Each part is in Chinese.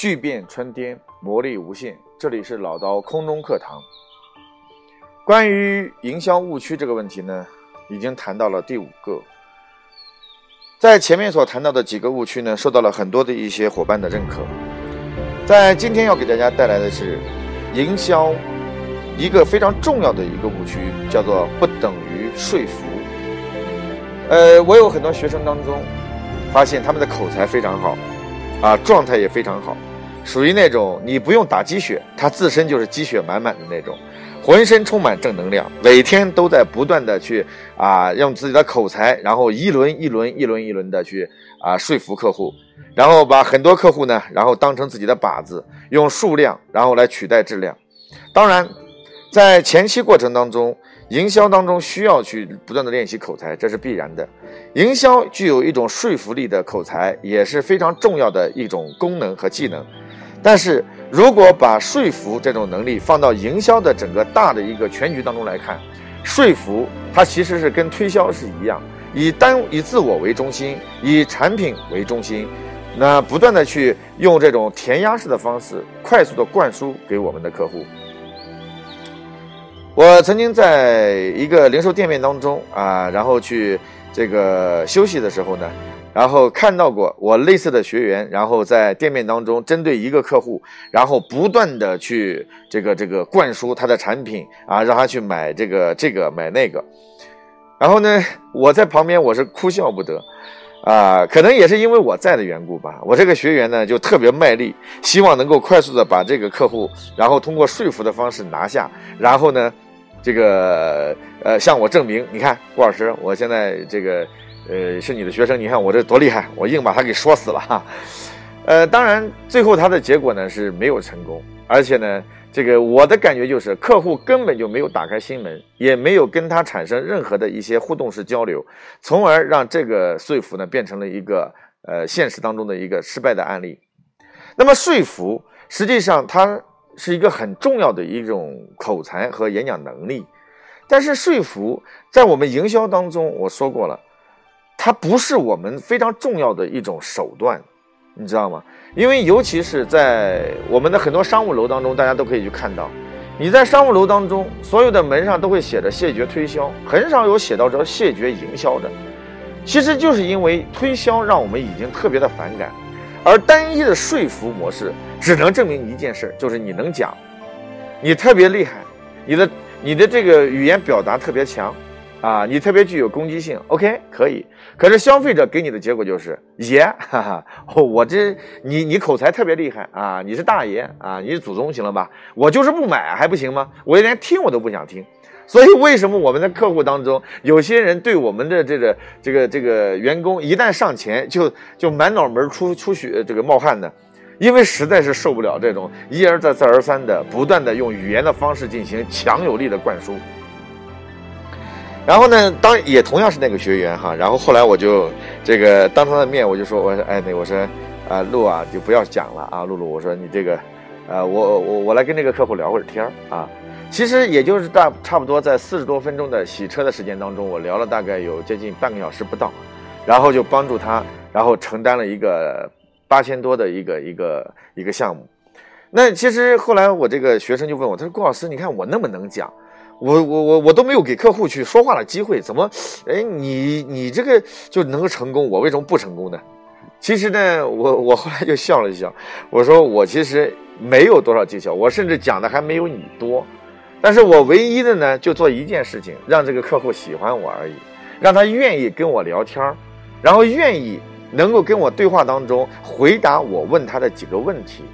巨变春天，魔力无限。这里是老刀空中课堂。关于营销误区这个问题呢，已经谈到了第五个。在前面所谈到的几个误区呢，受到了很多的一些伙伴的认可。在今天要给大家带来的是营销一个非常重要的一个误区，叫做不等于说服。呃，我有很多学生当中，发现他们的口才非常好，啊，状态也非常好，属于那种你不用打鸡血，他自身就是鸡血满满的那种，浑身充满正能量，每天都在不断的去啊，用自己的口才，然后一轮一轮一轮一轮的去啊说服客户，然后把很多客户呢，然后当成自己的靶子，用数量然后来取代质量。当然，在前期过程当中。营销当中需要去不断的练习口才，这是必然的。营销具有一种说服力的口才，也是非常重要的一种功能和技能。但是如果把说服这种能力放到营销的整个大的一个全局当中来看，说服它其实是跟推销是一样，以单以自我为中心，以产品为中心，那不断的去用这种填鸭式的方式，快速的灌输给我们的客户。我曾经在一个零售店面当中啊，然后去这个休息的时候呢，然后看到过我类似的学员，然后在店面当中针对一个客户，然后不断的去这个这个灌输他的产品啊，让他去买这个这个买那个，然后呢，我在旁边我是哭笑不得，啊，可能也是因为我在的缘故吧，我这个学员呢就特别卖力，希望能够快速的把这个客户，然后通过说服的方式拿下，然后呢。这个呃，向我证明，你看郭老师，我现在这个呃是你的学生，你看我这多厉害，我硬把他给说死了哈。呃，当然最后他的结果呢是没有成功，而且呢，这个我的感觉就是客户根本就没有打开心门，也没有跟他产生任何的一些互动式交流，从而让这个说服呢变成了一个呃现实当中的一个失败的案例。那么说服实际上它。是一个很重要的一种口才和演讲能力，但是说服在我们营销当中，我说过了，它不是我们非常重要的一种手段，你知道吗？因为尤其是在我们的很多商务楼当中，大家都可以去看到，你在商务楼当中，所有的门上都会写着谢绝推销，很少有写到说谢绝营销的，其实就是因为推销让我们已经特别的反感。而单一的说服模式只能证明一件事，就是你能讲，你特别厉害，你的你的这个语言表达特别强，啊，你特别具有攻击性。OK，可以。可是消费者给你的结果就是爷，哈哈，我这你你口才特别厉害啊，你是大爷啊，你是祖宗行了吧？我就是不买还不行吗？我连听我都不想听。所以，为什么我们的客户当中有些人对我们的这个这个这个员工一旦上前就就满脑门出出血这个冒汗呢？因为实在是受不了这种一而再再而三的不断的用语言的方式进行强有力的灌输。然后呢，当也同样是那个学员哈，然后后来我就这个当他的面我就说，我说哎那我说啊露啊就不要讲了啊露露，我说你这个呃我我我来跟这个客户聊会儿天儿啊。其实也就是大差不多在四十多分钟的洗车的时间当中，我聊了大概有接近半个小时不到，然后就帮助他，然后承担了一个八千多的一个一个一个项目。那其实后来我这个学生就问我，他说郭老师，你看我那么能讲，我我我我都没有给客户去说话的机会，怎么，哎，你你这个就能够成功，我为什么不成功呢？其实呢，我我后来就笑了一笑，我说我其实没有多少技巧，我甚至讲的还没有你多。但是我唯一的呢，就做一件事情，让这个客户喜欢我而已，让他愿意跟我聊天儿，然后愿意能够跟我对话当中回答我问他的几个问题。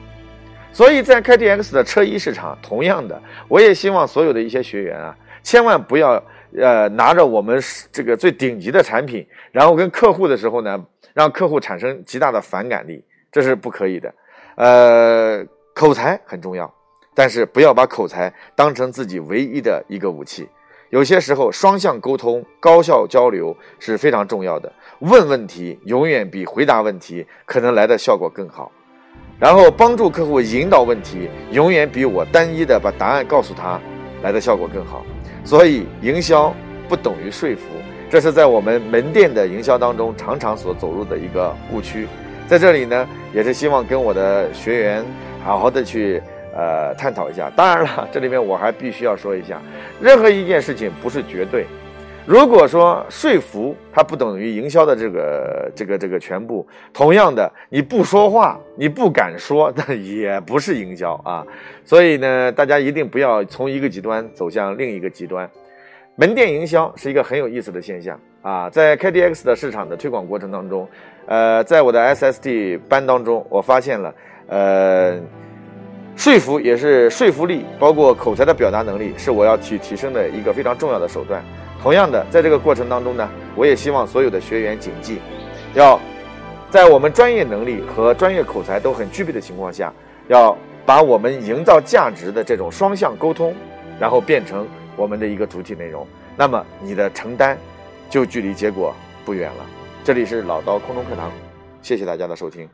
所以在 KTX 的车衣市场，同样的，我也希望所有的一些学员啊，千万不要呃拿着我们这个最顶级的产品，然后跟客户的时候呢，让客户产生极大的反感力，这是不可以的。呃，口才很重要。但是不要把口才当成自己唯一的一个武器，有些时候双向沟通、高效交流是非常重要的。问问题永远比回答问题可能来的效果更好，然后帮助客户引导问题，永远比我单一的把答案告诉他来的效果更好。所以，营销不等于说服，这是在我们门店的营销当中常常所走入的一个误区。在这里呢，也是希望跟我的学员好好的去呃探讨一下。当然了，这里面我还必须要说一下，任何一件事情不是绝对。如果说说服它不等于营销的这个这个这个全部，同样的，你不说话，你不敢说，那也不是营销啊。所以呢，大家一定不要从一个极端走向另一个极端。门店营销是一个很有意思的现象啊，在 KDX 的市场的推广过程当中，呃，在我的 S S D 班当中，我发现了，呃，说服也是说服力，包括口才的表达能力，是我要去提升的一个非常重要的手段。同样的，在这个过程当中呢，我也希望所有的学员谨记，要在我们专业能力和专业口才都很具备的情况下，要把我们营造价值的这种双向沟通，然后变成。我们的一个主体内容，那么你的承担就距离结果不远了。这里是老刀空中课堂，谢谢大家的收听。